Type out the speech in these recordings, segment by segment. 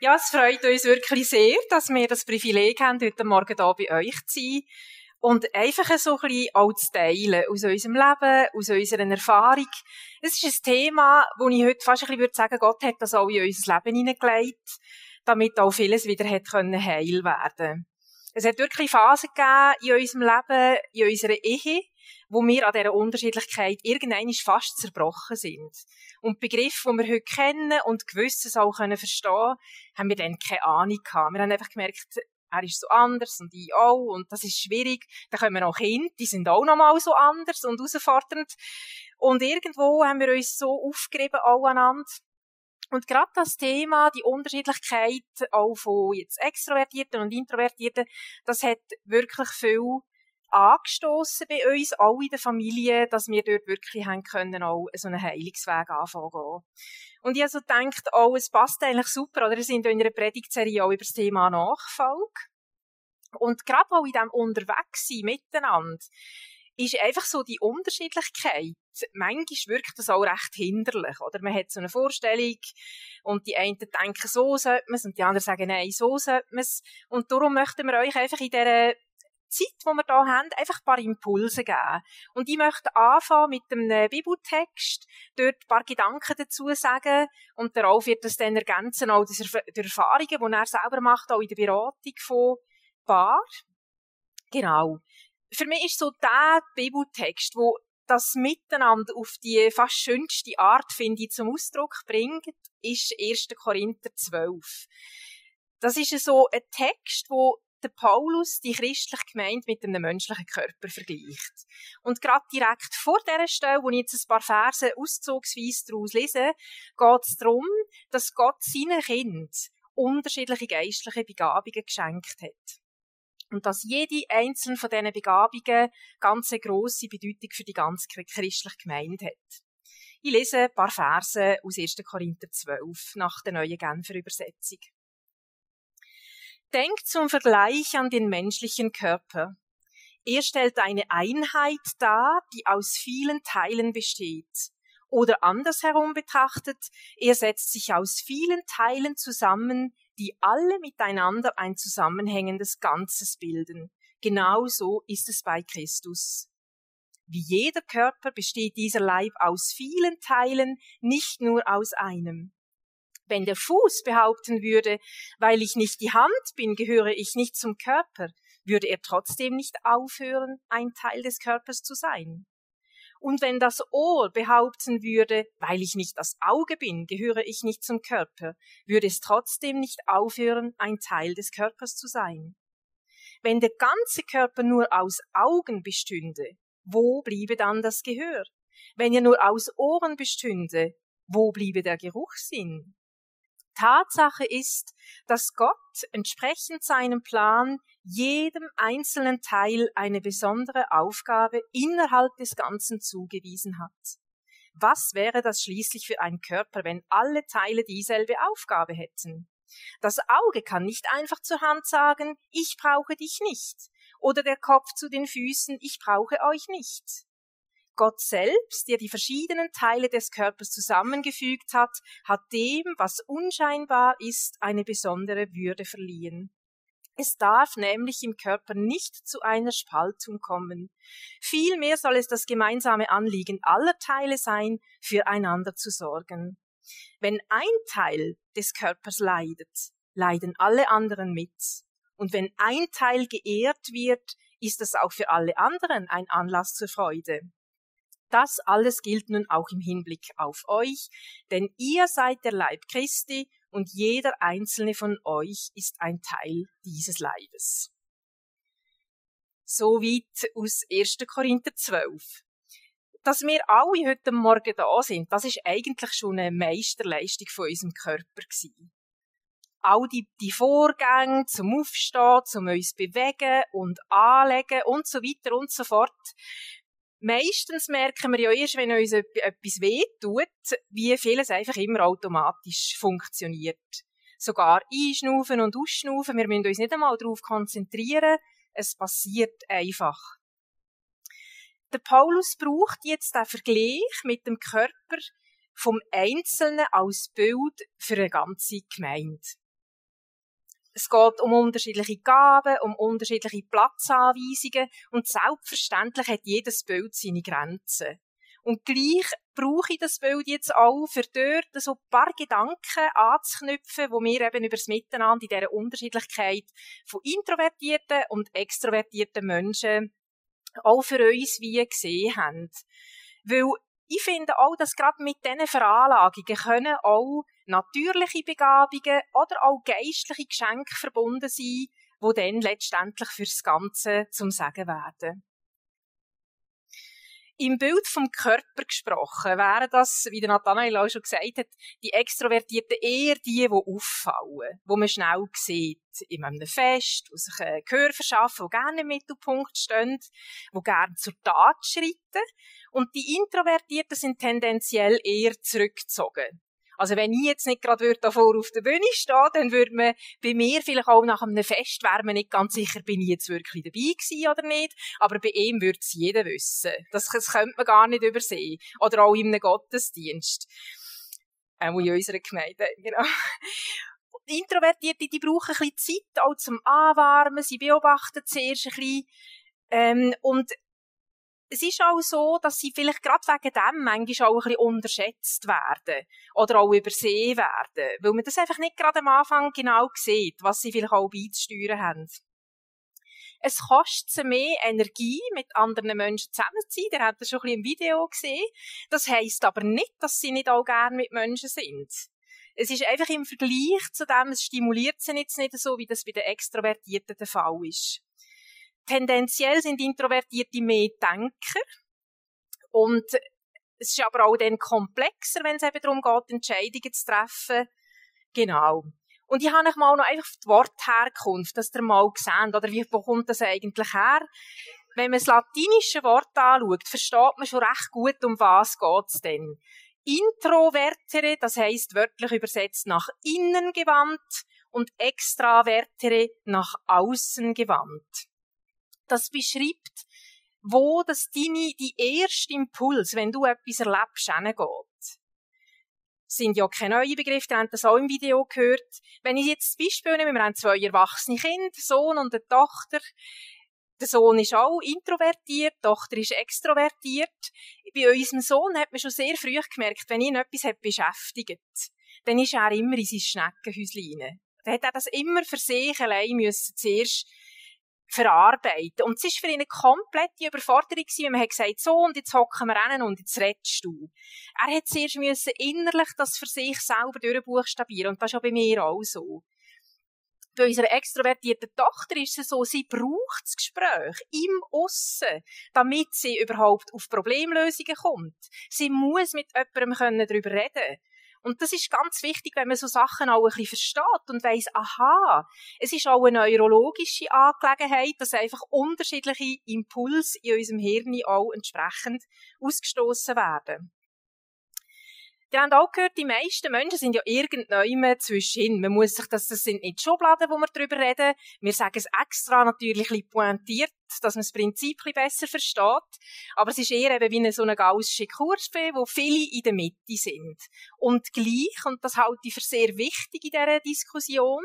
Ja, es freut uns wirklich sehr, dass wir das Privileg haben, heute Morgen hier bei euch zu sein. Und einfach so ein bisschen auch zu teilen aus unserem Leben, aus unserer Erfahrung. Es ist ein Thema, wo ich heute fast ein bisschen würde sagen, Gott hat das auch in unser Leben hineingelegt, damit auch vieles wieder hat können heil werden. Es hat wirklich Phasen gegeben in unserem Leben, in unserer Ehe, wo wir an dieser Unterschiedlichkeit irgendwann fast zerbrochen sind. Und Begriffe, die wir heute kennen und Gewisses auch können verstehen, haben wir dann keine Ahnung gehabt. Wir haben einfach gemerkt, er ist so anders und ich auch und das ist schwierig. Dann kommen auch Kinder, die sind auch nochmal so anders und herausfordernd. Und irgendwo haben wir uns so aufgerieben, aneinander. Und gerade das Thema, die Unterschiedlichkeit auch von jetzt Extrovertierten und Introvertierten, das hat wirklich viel angestoßen bei uns, alle in der Familie, dass wir dort wirklich haben können, auch so einen Heilungsweg anfangen Und ich also gedacht, oh, es passt eigentlich super, oder? Wir sind in einer Predigtserie auch über das Thema Nachfolge. Und gerade auch in diesem Unterwegssein miteinander, ist einfach so die Unterschiedlichkeit. Manchmal wirkt das auch recht hinderlich, oder? Man hat so eine Vorstellung und die einen denken, so sollte man es und die anderen sagen, nein, so sollte man es. Und darum möchten wir euch einfach in dieser Zeit, die wir hier haben, einfach ein paar Impulse geben. Und ich möchte anfangen mit einem Bibeltext, dort ein paar Gedanken dazu sagen und darauf wird das dann ergänzen, auch durch Erfahrungen, die er selber macht, auch in der Beratung von Paar. Genau. Für mich ist so der Bibeltext, wo das Miteinander auf die fast schönste Art, finde ich, zum Ausdruck bringt, ist 1. Korinther 12. Das ist so ein Text, wo der Paulus die christliche Gemeinde mit einem menschlichen Körper vergleicht. Und gerade direkt vor dieser Stelle, wo ich jetzt ein paar Verse auszugsweise daraus lese, geht es darum, dass Gott seinen Kind unterschiedliche geistliche Begabungen geschenkt hat. Und dass jede einzelne von diesen Begabungen ganz grosse Bedeutung für die ganze christliche Gemeinde hat. Ich lese ein paar Verse aus 1. Korinther 12 nach der neuen Genfer Übersetzung. Denkt zum Vergleich an den menschlichen Körper. Er stellt eine Einheit dar, die aus vielen Teilen besteht. Oder andersherum betrachtet, er setzt sich aus vielen Teilen zusammen, die alle miteinander ein zusammenhängendes Ganzes bilden. Genauso ist es bei Christus. Wie jeder Körper besteht dieser Leib aus vielen Teilen, nicht nur aus einem. Wenn der Fuß behaupten würde, weil ich nicht die Hand bin, gehöre ich nicht zum Körper, würde er trotzdem nicht aufhören, ein Teil des Körpers zu sein. Und wenn das Ohr behaupten würde, weil ich nicht das Auge bin, gehöre ich nicht zum Körper, würde es trotzdem nicht aufhören, ein Teil des Körpers zu sein. Wenn der ganze Körper nur aus Augen bestünde, wo bliebe dann das Gehör? Wenn er nur aus Ohren bestünde, wo bliebe der Geruchssinn? Tatsache ist, dass Gott entsprechend seinem Plan jedem einzelnen Teil eine besondere Aufgabe innerhalb des Ganzen zugewiesen hat. Was wäre das schließlich für ein Körper, wenn alle Teile dieselbe Aufgabe hätten? Das Auge kann nicht einfach zur Hand sagen, ich brauche dich nicht, oder der Kopf zu den Füßen, ich brauche euch nicht. Gott selbst, der die verschiedenen Teile des Körpers zusammengefügt hat, hat dem, was unscheinbar ist, eine besondere Würde verliehen. Es darf nämlich im Körper nicht zu einer Spaltung kommen. Vielmehr soll es das gemeinsame Anliegen aller Teile sein, füreinander zu sorgen. Wenn ein Teil des Körpers leidet, leiden alle anderen mit. Und wenn ein Teil geehrt wird, ist es auch für alle anderen ein Anlass zur Freude. Das alles gilt nun auch im Hinblick auf euch, denn ihr seid der Leib Christi und jeder einzelne von euch ist ein Teil dieses Leibes. Soweit aus 1. Korinther 12. Dass wir alle heute Morgen da sind, das ist eigentlich schon eine Meisterleistung von unserem Körper gewesen. All die, die Vorgänge zum Aufstehen, zum uns bewegen und anlegen und so weiter und so fort, Meistens merken wir ja erst, wenn uns etwas wehtut, wie vieles einfach immer automatisch funktioniert. Sogar einschnaufen und ausschnaufen, wir müssen uns nicht einmal darauf konzentrieren, es passiert einfach. Der Paulus braucht jetzt den Vergleich mit dem Körper vom Einzelnen als Bild für eine ganze Gemeinde. Es geht um unterschiedliche Gaben, um unterschiedliche Platzanweisungen und selbstverständlich hat jedes Bild seine Grenzen. Und gleich brauche ich das Bild jetzt auch, für dort so ein paar Gedanken anzuknüpfen, wo wir eben über das Miteinander in dieser Unterschiedlichkeit von introvertierten und extrovertierten Menschen auch für uns wie gesehen haben. Weil ich finde auch, dass gerade mit diesen Veranlagungen können auch natürliche Begabungen oder auch geistliche Geschenke verbunden sein, die dann letztendlich fürs Ganze zum Sagen werden. Im Bild vom Körper gesprochen wären das, wie der Nathanael auch schon gesagt hat, die Extrovertierten eher die, die auffallen, wo man schnell sieht, in einem Fest, die sich ein Gehör verschaffen, die gerne im Mittelpunkt stehen, die gerne zur Tat schreiten. Und die Introvertierten sind tendenziell eher zurückgezogen. Also wenn ich jetzt nicht gerade davor auf der Bühne stehen, dann würde man bei mir vielleicht auch nach einem Fest wäre man nicht ganz sicher, bin ich jetzt wirklich dabei gewesen oder nicht. Aber bei ihm würde es jeder wissen. Das, das könnte man gar nicht übersehen. Oder auch in einem Gottesdienst. Auch in unserer Gemeinde, genau. Introvertierte, die brauchen ein bisschen Zeit auch zum Anwarmen. Sie beobachten zuerst ein bisschen. Ähm, und es ist auch so, dass sie vielleicht gerade wegen dem manchmal auch ein bisschen unterschätzt werden oder auch übersehen werden, weil man das einfach nicht gerade am Anfang genau sieht, was sie vielleicht auch beizusteuern haben. Es kostet sie mehr Energie, mit anderen Menschen zusammen zu sein. Ihr habt das schon ein bisschen im Video gesehen. Das heisst aber nicht, dass sie nicht auch gerne mit Menschen sind. Es ist einfach im Vergleich zu dem, es stimuliert sie jetzt nicht so, wie das bei den Extrovertierten der Fall ist. Tendenziell sind Introvertierte mehr Denker. Und es ist aber auch dann komplexer, wenn es eben darum geht, Entscheidungen zu treffen. Genau. Und ich habe euch mal noch einfach die Wortherkunft, dass ihr mal seht, oder wie, kommt das eigentlich her? Wenn man das latinische Wort anschaut, versteht man schon recht gut, um was geht's denn. Introvertere, das heißt wörtlich übersetzt nach innen gewandt und extravertere nach außen gewandt das beschreibt, wo das deine, die erste Impuls, wenn du etwas erlebst, hingeht. sind ja keine neuen Begriffe, ihr habt das auch im Video gehört. Wenn ich jetzt das Beispiel nehme, wir haben zwei erwachsene Kinder, Sohn und eine Tochter. Der Sohn ist auch introvertiert, die Tochter ist extrovertiert. Bei unserem Sohn hat man schon sehr früh gemerkt, wenn ihn etwas hat beschäftigt, dann ist er immer in sein Schneckenhäuschen. Dann hat er das immer für sich allein müssen zuerst verarbeiten. Und es war für ihn eine komplette Überforderung gewesen, man hat gesagt, so, und jetzt hocken wir rein und jetzt redest du. Er hat zuerst müssen innerlich das für sich selber durchbuchstabieren. Und das ist auch bei mir auch so. Bei unserer extrovertierten Tochter ist es so, sie braucht das Gespräch im Aussen, damit sie überhaupt auf Problemlösungen kommt. Sie muss mit jemandem darüber reden können. Und das ist ganz wichtig, wenn man so Sachen auch ein bisschen versteht und weiss, aha, es ist auch eine neurologische Angelegenheit, dass einfach unterschiedliche Impulse in unserem Hirn auch entsprechend ausgestoßen werden. Ihr habt auch gehört, die meisten Menschen sind ja irgendwann zwischen. Man muss sich das, das sind nicht Schubladen, wo wir darüber reden. Wir sagen es extra natürlich ein pointiert, dass man das Prinzip ein besser versteht. Aber es ist eher eben wie eine so eine gaussische Kurve, wo viele in der Mitte sind. Und gleich, und das halte ich für sehr wichtig in dieser Diskussion,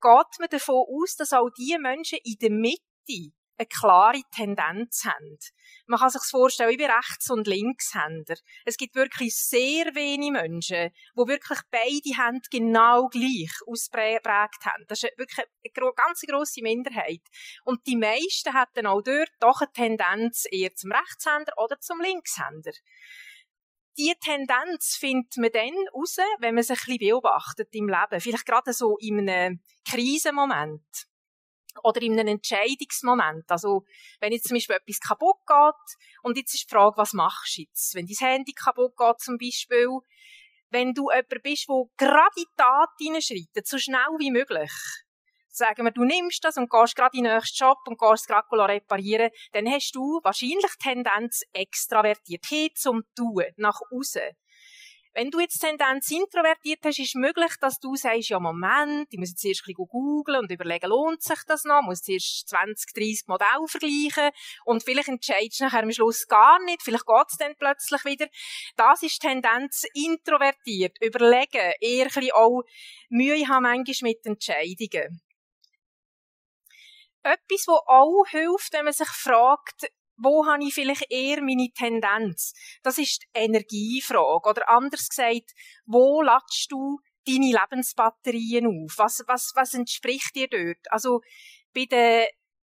geht man davon aus, dass auch die Menschen in der Mitte eine klare Tendenz haben. Man kann sich vorstellen, wie Rechts- und Linkshänder. Es gibt wirklich sehr wenige Menschen, die wirklich beide Hände genau gleich ausprägt haben. Das ist wirklich eine ganz grosse Minderheit. Und die meisten hätten auch dort doch eine Tendenz eher zum Rechtshänder oder zum Linkshänder. Die Tendenz findet man dann raus, wenn man sich ein bisschen beobachtet im Leben. Vielleicht gerade so in einem Krisenmoment oder in einem Entscheidungsmoment. Also, wenn jetzt zum Beispiel etwas kaputt geht und jetzt ist die Frage, was machst du jetzt? Wenn dein Handy kaputt geht zum Beispiel, wenn du jemand bist, der gerade in die Tat hineinschreitet, so schnell wie möglich, sagen wir, du nimmst das und gehst gerade in den nächsten Job und gehst es gerade reparieren, dann hast du wahrscheinlich Tendenz extravertiert hin zum Tun, nach außen. Wenn du jetzt Tendenz introvertiert hast, ist möglich, dass du sagst, ja, Moment, ich muss jetzt erst ein bisschen googeln und überlegen, lohnt sich das noch? Ich muss zuerst 20, 30 Modelle vergleichen und vielleicht entscheidest du nachher am Schluss gar nicht, vielleicht geht es dann plötzlich wieder. Das ist Tendenz introvertiert. Überlegen, eher ein bisschen auch Mühe haben manchmal mit Entscheidungen. etwas, wo auch hilft, wenn man sich fragt, wo habe ich vielleicht eher meine Tendenz? Das ist die Energiefrage. Oder anders gesagt, wo ladest du deine Lebensbatterien auf? Was, was, was entspricht dir dort? Also, bei den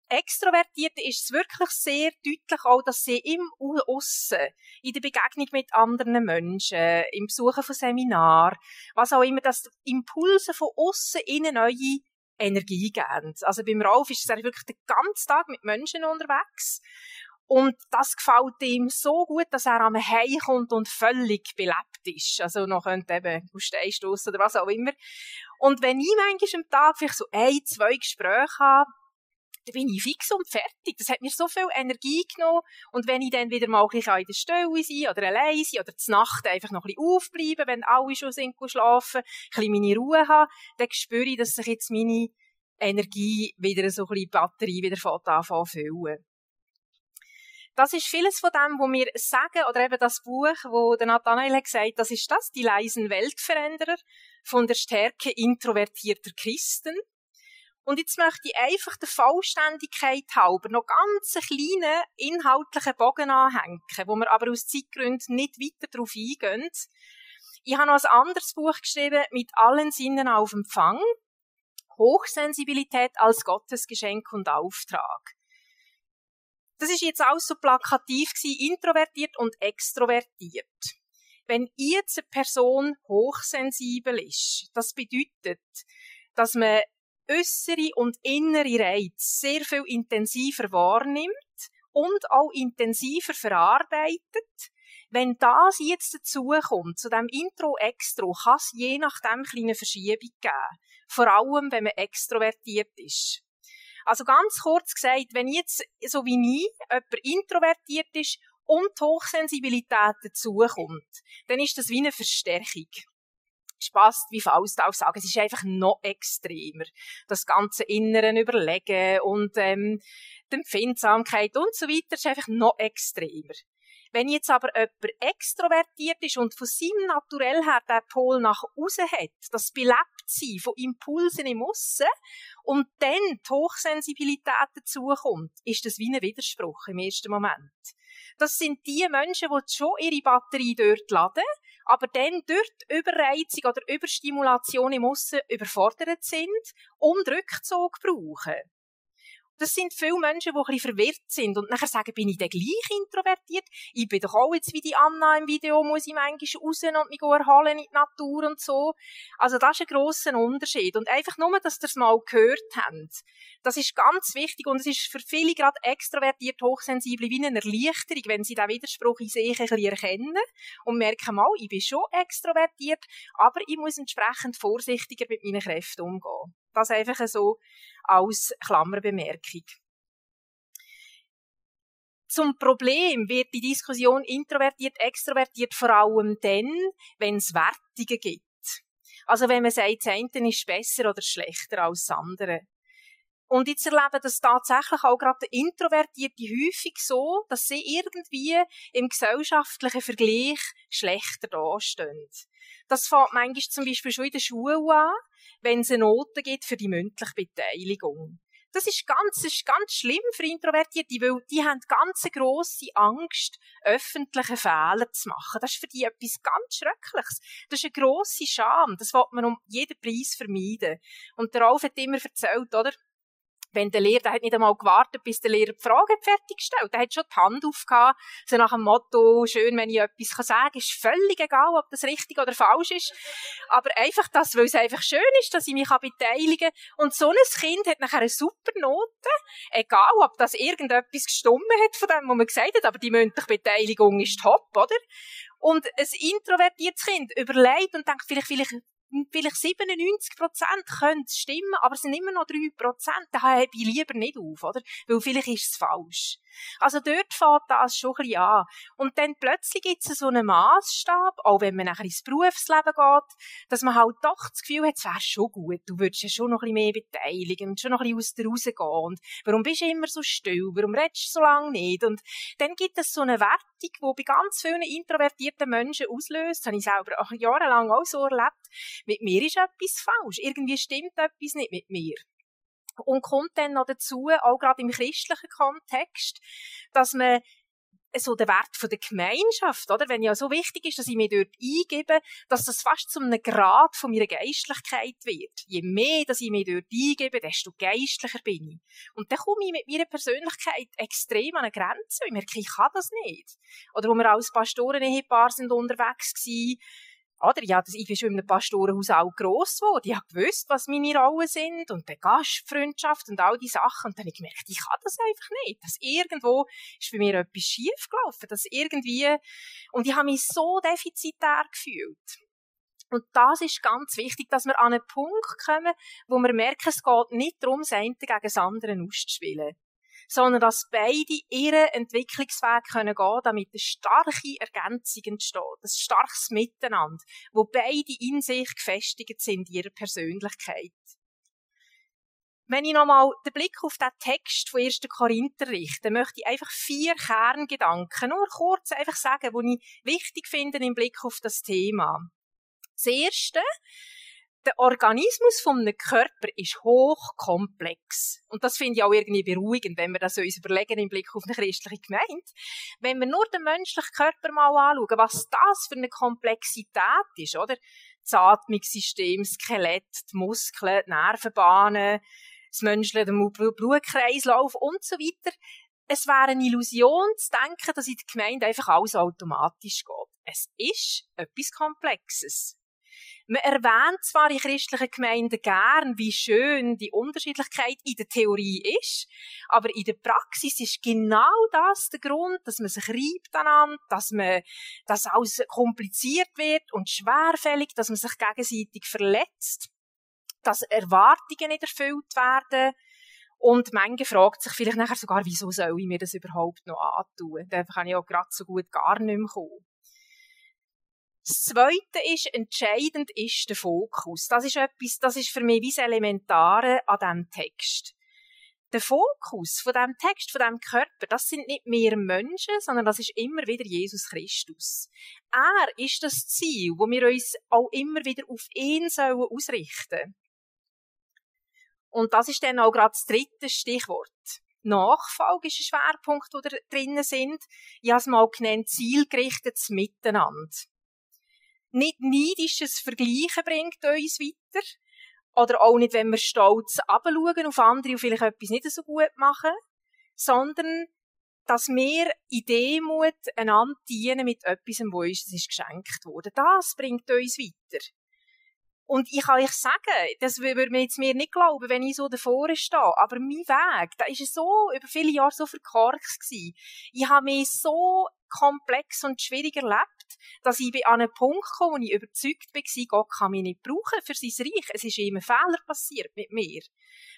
Extrovertierten ist es wirklich sehr deutlich auch, dass sie im Aussen, in der Begegnung mit anderen Menschen, im Besuchen von Seminaren, was auch immer, dass Impulse von außen in eine neue Energie geben. Also beim Ralf ist er wirklich den ganzen Tag mit Menschen unterwegs. Und das gefällt ihm so gut, dass er am Heim kommt und völlig belebt ist. Also noch könnte eben Steinstoss oder was auch immer. Und wenn ich manchmal am Tag vielleicht so ein, zwei Gespräche habe, dann bin ich fix und fertig. Das hat mir so viel Energie genommen. Und wenn ich dann wieder mal ein bisschen in der Stelle sein oder allein sein oder zur Nacht einfach noch ein bisschen aufbleiben, wenn alle schon sind schlafen, ein bisschen meine Ruhe haben, dann spüre ich, dass sich jetzt meine Energie wieder so ein bisschen Batterie wieder anfangen füllen. Das ist vieles von dem, wo wir sagen, oder eben das Buch, wo der Nathanael hat gesagt, das ist das, die leisen Weltveränderer von der Stärke introvertierter Christen. Und jetzt möchte ich einfach der Vollständigkeit halber noch ganz einen kleinen inhaltlichen Bogen anhängen, wo wir aber aus Zeitgründen nicht weiter darauf eingehen. Ich habe noch ein anderes Buch geschrieben, mit allen Sinnen auf Empfang. Hochsensibilität als Gottesgeschenk und Auftrag. Das ist jetzt auch so plakativ gewesen, introvertiert und extrovertiert. Wenn jetzt eine Person hochsensibel ist, das bedeutet, dass man äußere und innere Reize sehr viel intensiver wahrnimmt und auch intensiver verarbeitet. Wenn das jetzt dazukommt, zu dem Intro-Extro, kann es je nachdem kleine Verschiebung geben. Vor allem, wenn man extrovertiert ist. Also ganz kurz gesagt, wenn jetzt, so wie ich, jemand introvertiert ist und Hochsensibilität dazukommt, dann ist das wie eine Verstärkung. Spaß, wie Faust auch sagen, es ist einfach noch extremer. Das ganze Inneren überlegen und ähm, die Empfindsamkeit und so weiter ist einfach noch extremer. Wenn jetzt aber jemand extrovertiert ist und von seinem Naturell her den Pol nach außen hat, das Belebtsein von Impulsen im Aussen und dann die Hochsensibilität dazukommt, ist das wie ein Widerspruch im ersten Moment. Das sind die Menschen, die schon ihre Batterie dort laden, aber dann die Überreizung oder Überstimulation im Aussen überfordert sind und Rückzug brauchen das sind viele Menschen, die ein bisschen verwirrt sind und nachher sagen, bin ich denn gleich introvertiert? Ich bin doch auch jetzt wie die Anna im Video, muss ich manchmal raus und mich erholen in die Natur und so. Also das ist ein grosser Unterschied. Und einfach nur, dass ihr es mal gehört habt. Das ist ganz wichtig und es ist für viele gerade extrovertiert Hochsensible wie eine Erleichterung, wenn sie diesen Widerspruch in sich ein bisschen erkennen und merken, mal, ich bin schon extrovertiert, aber ich muss entsprechend vorsichtiger mit meinen Kräften umgehen. Das einfach so als Klammerbemerkung. Zum Problem wird die Diskussion introvertiert, extrovertiert vor allem dann, wenn es Wertungen gibt. Also wenn man sagt, das eine ist besser oder schlechter als das andere. Und jetzt erleben das tatsächlich auch gerade Introvertierte häufig so, dass sie irgendwie im gesellschaftlichen Vergleich schlechter dastehen. Das fängt manchmal zum Beispiel schon in der Schule an, wenn es eine Note gibt für die mündliche Beteiligung. Das ist ganz, ist ganz schlimm für Introvertierte, weil die haben ganz grosse Angst, öffentliche Fehler zu machen. Das ist für die etwas ganz Schreckliches. Das ist eine grosse Scham. Das will man um jeden Preis vermeiden. Und der Ralf hat immer erzählt, oder? Wenn der Lehrer, der hat nicht einmal gewartet, bis der Lehrer die Frage fertiggestellt. Der hat schon die Hand aufgehabt, so nach dem Motto, schön, wenn ich etwas sagen kann, ist völlig egal, ob das richtig oder falsch ist. Aber einfach das, weil es einfach schön ist, dass ich mich beteiligen kann. Und so ein Kind hat nachher eine super Note, egal, ob das irgendetwas gestummen hat von dem, was man gesagt hat, aber die mündliche Beteiligung ist top, oder? Und ein introvertiertes Kind überlegt und denkt vielleicht, vielleicht vielleicht 97 Prozent können stimmen, aber es sind immer noch 3 Prozent. Da habe ich lieber nicht auf, oder? Weil vielleicht ist es falsch. Also dort fängt das schon ein bisschen an. Und dann plötzlich gibt es so einen Maßstab, auch wenn man nachher ins Berufsleben geht, dass man halt doch das Gefühl hat, es wäre schon gut, du würdest ja schon noch ein bisschen mehr beteiligen und schon noch ein bisschen aus der rausgehen. Und warum bist du immer so still? Warum redest du so lange nicht? Und dann gibt es so eine Wertung, die bei ganz vielen introvertierten Menschen auslöst. Das habe ich selber auch jahrelang auch so erlebt. Mit mir ist etwas falsch. Irgendwie stimmt etwas nicht mit mir. Und kommt dann noch dazu, auch gerade im christlichen Kontext, dass man so der Wert von der Gemeinschaft, oder? Wenn ja so wichtig ist, dass ich mich dort eingebe, dass das fast zu einem Grad von meiner Geistlichkeit wird. Je mehr, dass ich mich dort eingebe, desto geistlicher bin ich. Und dann komme ich mit meiner Persönlichkeit extrem an eine Grenze. Ich merke, ich kann das nicht. Oder wo wir als Pastoren-Ehepaar sind unterwegs waren, oder? Ja, das, ich bin schon in einem Pastorenhaus auch gross geworden. Ich habe gewusst, was meine Rollen sind und die Gastfreundschaft und all die Sachen. Und dann habe ich gemerkt, ich kann das einfach nicht. Das irgendwo ist bei mir etwas schief gelaufen. Das irgendwie, und ich habe mich so defizitär gefühlt. Und das ist ganz wichtig, dass wir an einen Punkt kommen, wo wir merken, es geht nicht darum, das eine gegen das andere auszuspielen sondern dass beide ihren Entwicklungsweg können gehen, damit eine starke Ergänzung entsteht, ein starkes Miteinander, wo beide in sich gefestigt sind, in ihrer Persönlichkeit. Wenn ich nochmal den Blick auf den Text von 1. Korinther richte, möchte ich einfach vier Kerngedanken nur kurz einfach sagen, die ich wichtig finde im Blick auf das Thema. Das erste, der Organismus von einem Körper ist hochkomplex. Und das finde ich auch irgendwie beruhigend, wenn wir das uns überlegen im Blick auf eine christliche Gemeinde. Wenn wir nur den menschlichen Körper mal anschauen, was das für eine Komplexität ist, oder? Das Atmungssystem, das Skelett, die Muskeln, die Nervenbahnen, das menschliche Blutkreislauf und so weiter. Es wäre eine Illusion zu denken, dass in der Gemeinde einfach alles automatisch geht. Es ist etwas Komplexes. Man erwähnt zwar in christlichen Gemeinden gern, wie schön die Unterschiedlichkeit in der Theorie ist, aber in der Praxis ist genau das der Grund, dass man sich reibt aneinander, dass man, dass alles kompliziert wird und schwerfällig, dass man sich gegenseitig verletzt, dass Erwartungen nicht erfüllt werden, und manche fragt sich vielleicht nachher sogar, wieso soll ich mir das überhaupt noch antun? Dann kann ich auch gerade so gut gar nicht mehr kommen. Das Zweite ist, entscheidend ist der Fokus. Das ist etwas, das ist für mich wie das Elementare an diesem Text. Der Fokus von diesem Text, von diesem Körper, das sind nicht mehr Menschen, sondern das ist immer wieder Jesus Christus. Er ist das Ziel, wo wir uns auch immer wieder auf ihn sollen ausrichten. Und das ist dann auch gerade das dritte Stichwort. Nachfolge ist ein Schwerpunkt, wo da drinnen sind. Ich habe es mal genannt, zielgerichtetes Miteinander nicht neidisches Vergleichen bringt uns weiter. Oder auch nicht, wenn wir stolz abschauen auf andere und vielleicht etwas nicht so gut machen. Sondern, dass wir in Demut einander dienen mit etwas, wo uns das ist geschenkt wurde. Das bringt uns weiter. Und ich kann euch sagen, das würde mir jetzt mir nicht glauben, wenn ich so davor stehe. Aber mein Weg, da ist so über viele Jahre so verkorkst gewesen. Ich habe mich so komplex und schwierig erlebt, dass ich an einen Punkt komme, wo ich überzeugt war, Gott kann mich nicht brauchen für sein Reich. Es ist immer Fehler passiert mit mir.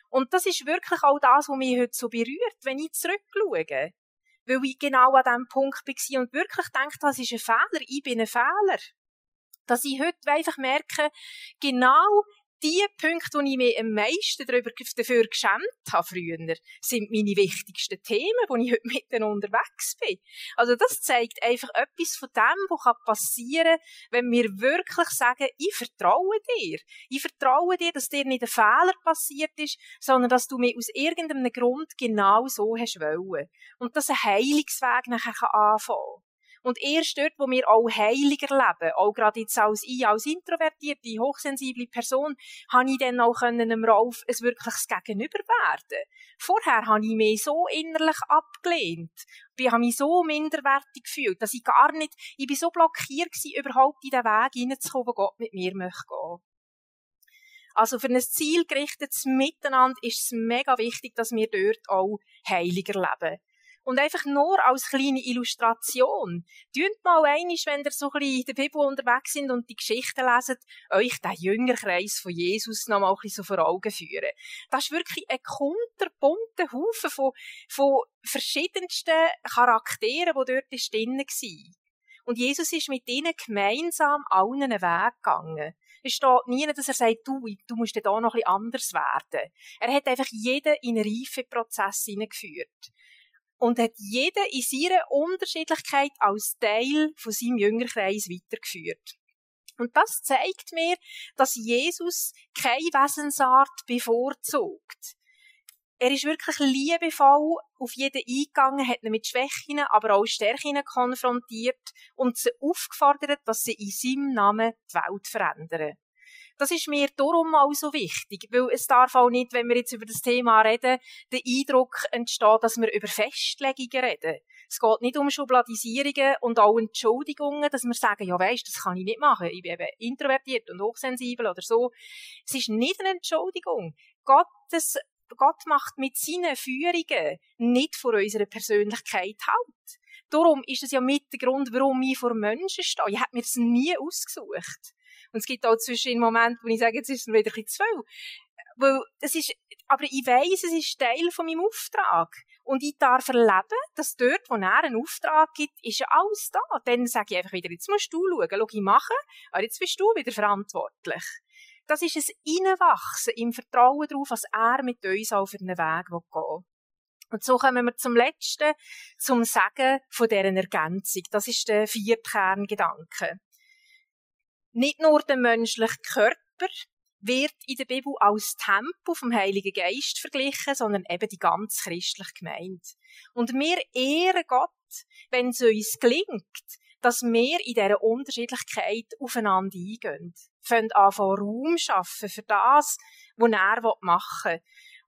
Und das ist wirklich auch das, was mich heute so berührt, wenn ich zurückschaue. Weil ich genau an diesem Punkt war und wirklich denke, das ist ein Fehler, ich bin ein Fehler dass ich heute einfach merke, genau die Punkte, die ich mir am meisten darüber, dafür geschämt habe früher, sind meine wichtigsten Themen, wo ich heute mit denen unterwegs bin. Also das zeigt einfach etwas von dem, was passieren kann, wenn wir wirklich sagen, ich vertraue dir. Ich vertraue dir, dass dir nicht ein Fehler passiert ist, sondern dass du mich aus irgendeinem Grund genau so hast wollen. Und dass ein Heilungsweg nachher anfangen kann. Und erst dort, wo wir auch heiliger leben, auch gerade jetzt als ich, als introvertierte, hochsensible Person, habe ich dann auch können, dem Ralf ein wirkliches Gegenüber werden. Vorher habe ich mich so innerlich abgelehnt. Ich habe mich so minderwertig gefühlt, dass ich gar nicht, ich bin so blockiert gewesen, überhaupt in den Weg hineinzukommen, wo Gott mit mir möchte gehen. Also für ein zielgerichtetes Miteinander ist es mega wichtig, dass wir dort auch heiliger leben. Und einfach nur als kleine Illustration. Tönt mal einisch, wenn ihr so ein bisschen in der Bibel unterwegs sind und die Geschichten lesen, euch den Jüngerkreis von Jesus noch mal ein so vor Augen führen. Das ist wirklich ein kunterbunter Haufen von, von verschiedensten Charakteren, die dort drin waren. Und Jesus ist mit ihnen gemeinsam allen einen Weg gegangen. Es steht nie, dass er sagt, du, du musst da noch ein anders werden. Er hat einfach jeden in einen Reifeprozess hineingeführt und hat jeden in seiner Unterschiedlichkeit als Teil von seinem Jüngerkreis weitergeführt. Und das zeigt mir, dass Jesus keine Wesensart bevorzugt. er ist wirklich liebevoll auf jeden eingegangen, hat ihn mit Schwächen, aber auch Stärken konfrontiert und sie aufgefordert, dass sie in seinem Namen die Welt verändern. Das ist mir darum auch so wichtig, weil es darf auch nicht, wenn wir jetzt über das Thema reden, der Eindruck entsteht, dass wir über Festlegungen reden. Es geht nicht um Schubladisierungen und auch Entschuldigungen, dass wir sagen, ja weisst, das kann ich nicht machen, ich bin eben introvertiert und hochsensibel oder so. Es ist nicht eine Entschuldigung. Gottes Gott macht mit seinen Führungen nicht vor unserer Persönlichkeit halt. Darum ist es ja mit der Grund, warum ich vor Menschen stehe. Ich habe mir das nie ausgesucht. Und es gibt auch zwischen Momenten, wo ich sage, jetzt ist es wieder ein bisschen zu viel. Weil es ist, aber ich weiss, es ist Teil von meinem Auftrag. Und ich darf erleben, dass dort, wo er einen Auftrag gibt, ist ja alles da. Dann sage ich einfach wieder, jetzt musst du schauen, schau, ich mache, aber jetzt bist du wieder verantwortlich. Das ist ein Einwachsen im Vertrauen darauf, was er mit uns auf einen Weg gehen. Und so kommen wir zum letzten, zum Sagen von deren Ergänzung. Das ist der vierte Kerngedanke. Nicht nur der menschliche Körper wird in der Bibel als Tempel vom Heiligen Geist verglichen, sondern eben die ganz christliche Gemeinde. Und wir ehren Gott, wenn es uns gelingt, dass wir in dieser Unterschiedlichkeit aufeinander eingehen. Fangen an, Raum schaffen für das, was er machen will.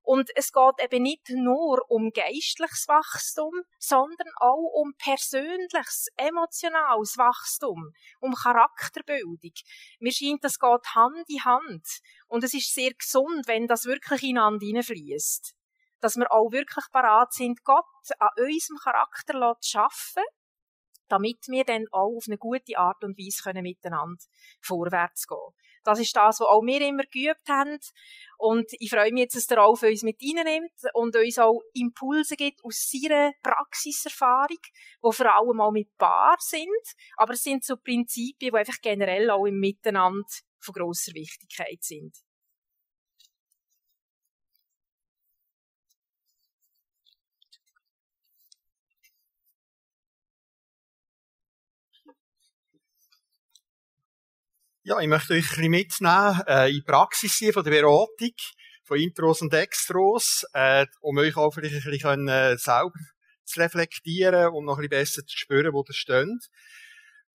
Und es geht eben nicht nur um geistliches Wachstum, sondern auch um persönliches, emotionales Wachstum, um Charakterbildung. Mir scheint, das geht Hand in Hand. Und es ist sehr gesund, wenn das wirklich ineinander hineinfließt. Dass wir auch wirklich parat sind, Gott an unserem Charakter zu schaffen, damit wir dann auch auf eine gute Art und Weise können miteinander vorwärts gehen das ist das, was auch wir immer geübt haben. Und ich freue mich jetzt, dass der Ralf uns mit reinnimmt und uns auch Impulse gibt aus seiner Praxiserfahrung, die vor allem auch mit Paar sind. Aber es sind so Prinzipien, die einfach generell auch im Miteinander von grosser Wichtigkeit sind. Ja, ich möchte euch ein bisschen mitnehmen äh, in die Praxis hier von der Beratung, von Intros und Extros, äh, um euch auch vielleicht ein bisschen äh, selber zu reflektieren und noch ein bisschen besser zu spüren, wo ihr steht.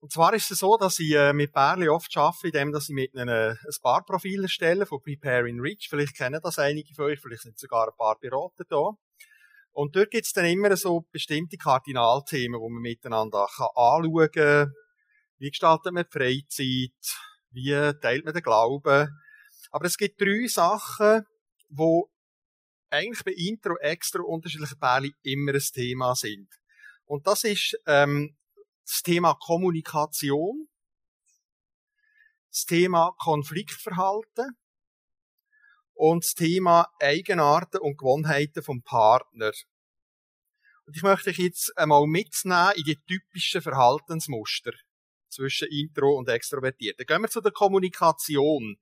Und zwar ist es so, dass ich äh, mit Bärli oft arbeite, indem dass ich mit einem äh, ein paar Profile erstelle von Preparing Rich. Vielleicht kennen das einige von euch, vielleicht sind sogar ein paar Berater da. Und dort gibt es dann immer so bestimmte Kardinalthemen, die man miteinander kann anschauen kann. Wie gestaltet man die Freizeit? Wie teilt man den Glauben? Aber es gibt drei Sachen, wo eigentlich bei Intro extra unterschiedliche Bälle immer ein Thema sind. Und das ist ähm, das Thema Kommunikation, das Thema Konfliktverhalten und das Thema Eigenarten und Gewohnheiten vom Partner. Und ich möchte euch jetzt einmal mitnehmen in die typischen Verhaltensmuster zwischen Intro und Extrovertierten. Gehen wir zu der Kommunikation.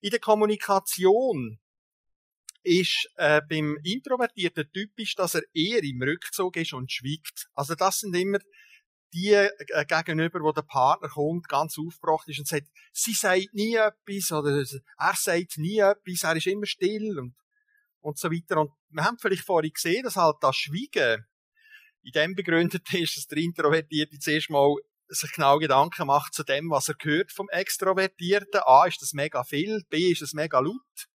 In der Kommunikation ist äh, beim Introvertierten typisch, dass er eher im Rückzug ist und schwiegt. Also das sind immer die äh, gegenüber, wo der Partner kommt, ganz aufgebracht ist und sagt, sie sagt nie etwas oder er sagt nie etwas, er ist immer still und, und so weiter. Und wir haben vielleicht vorhin gesehen, dass halt das Schweigen in dem begründet ist, dass der Introvertierte zuerst mal sich genau Gedanken macht zu dem, was er hört vom Extrovertierten. A, ist das mega viel, B, ist es mega laut,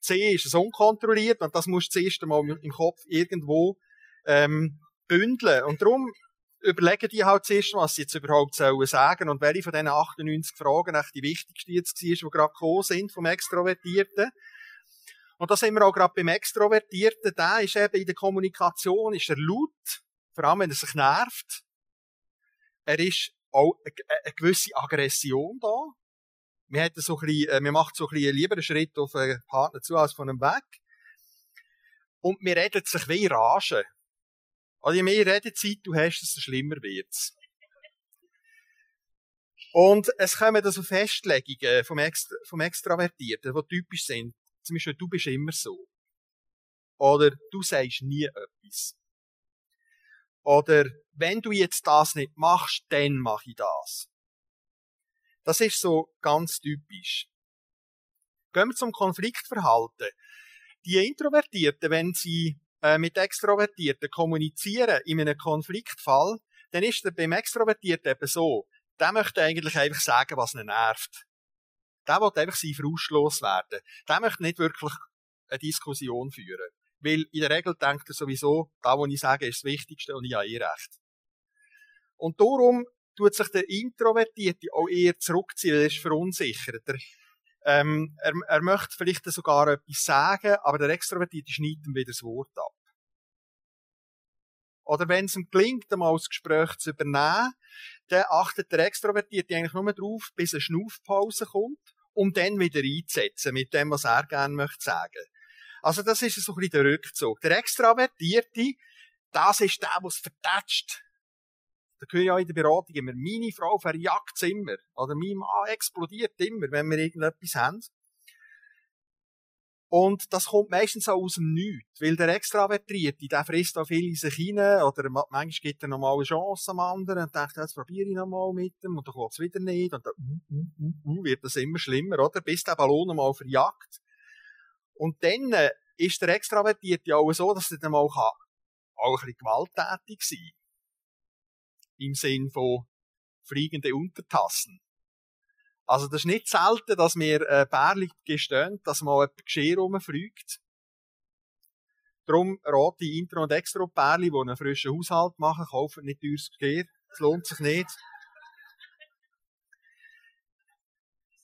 C, ist es unkontrolliert und das musst du zuerst einmal im Kopf irgendwo ähm, bündeln. Und darum überlegen die halt zuerst, was sie jetzt überhaupt sollen sagen und welche von diesen 98 Fragen echt die wichtigste jetzt war, die gerade gekommen sind vom Extrovertierten. Und da sind wir auch gerade beim Extrovertierten. Der ist eben in der Kommunikation, ist er laut, vor allem wenn er sich nervt. Er ist auch eine gewisse Aggression da. Wir, hätten so ein bisschen, äh, wir machen so ein bisschen lieber einen Schritt auf einen Partner zu als von einem weg. Und wir reden sich wie Rage. Also je mehr Redezeit du hast, desto schlimmer wird's. Und es kommen so Festlegungen vom, Extra, vom Extravertierten, die typisch sind. Zum Beispiel, du bist immer so. Oder du sagst nie etwas. Oder wenn du jetzt das nicht machst, dann mache ich das. Das ist so ganz typisch. Gehen wir zum Konfliktverhalten. Die Introvertierten, wenn sie äh, mit Extrovertierten kommunizieren in einem Konfliktfall, dann ist der beim Extrovertierten eben so, der möchte eigentlich einfach sagen, was ihn nervt. Der will einfach sein Frustlos werden. Der möchte nicht wirklich eine Diskussion führen. Weil in der Regel denkt er sowieso, da, was ich sage, ist das Wichtigste und ich habe eh recht. Und darum tut sich der Introvertierte auch eher zurückziehen, er ist verunsichert. Er, ähm, er, er möchte vielleicht sogar etwas sagen, aber der Extrovertierte schneidet ihm wieder das Wort ab. Oder wenn es ihm gelingt, einmal das Gespräch zu übernehmen, dann achtet der Extrovertierte eigentlich nur darauf, bis eine Schnaufpause kommt, um dann wieder einzusetzen mit dem, was er gerne möchte sagen. Also das ist so ein bisschen der Rückzug. Der Extravertierte, das ist der, der es vertätscht. Da höre ich auch in der Beratung immer, meine Frau verjagt immer. Oder mein Mann explodiert immer, wenn wir irgendetwas haben. Und das kommt meistens auch aus dem Nichts. Weil der Extravertierte, der frisst auch viel in sich rein, oder manchmal gibt er nochmal eine Chance am anderen und denkt, jetzt probiere ich nochmal mit dem, und dann klappt es wieder nicht, und dann uh, uh, uh, wird das immer schlimmer, oder? Bis der Ballon mal verjagt. Und dann äh, ist der Extravertierte auch so, dass er dann mal auch ein bisschen gewalttätig sein kann. Im Sinn von fliegende Untertassen. Also das ist nicht selten, dass mir äh, Bärli gestehen, dass mal ein Geschirr rumfliegt. Darum rate ich Intro- und Extra-Bärli, die einen frischen Haushalt machen, kaufen nicht teures Geschirr. Es lohnt sich nicht.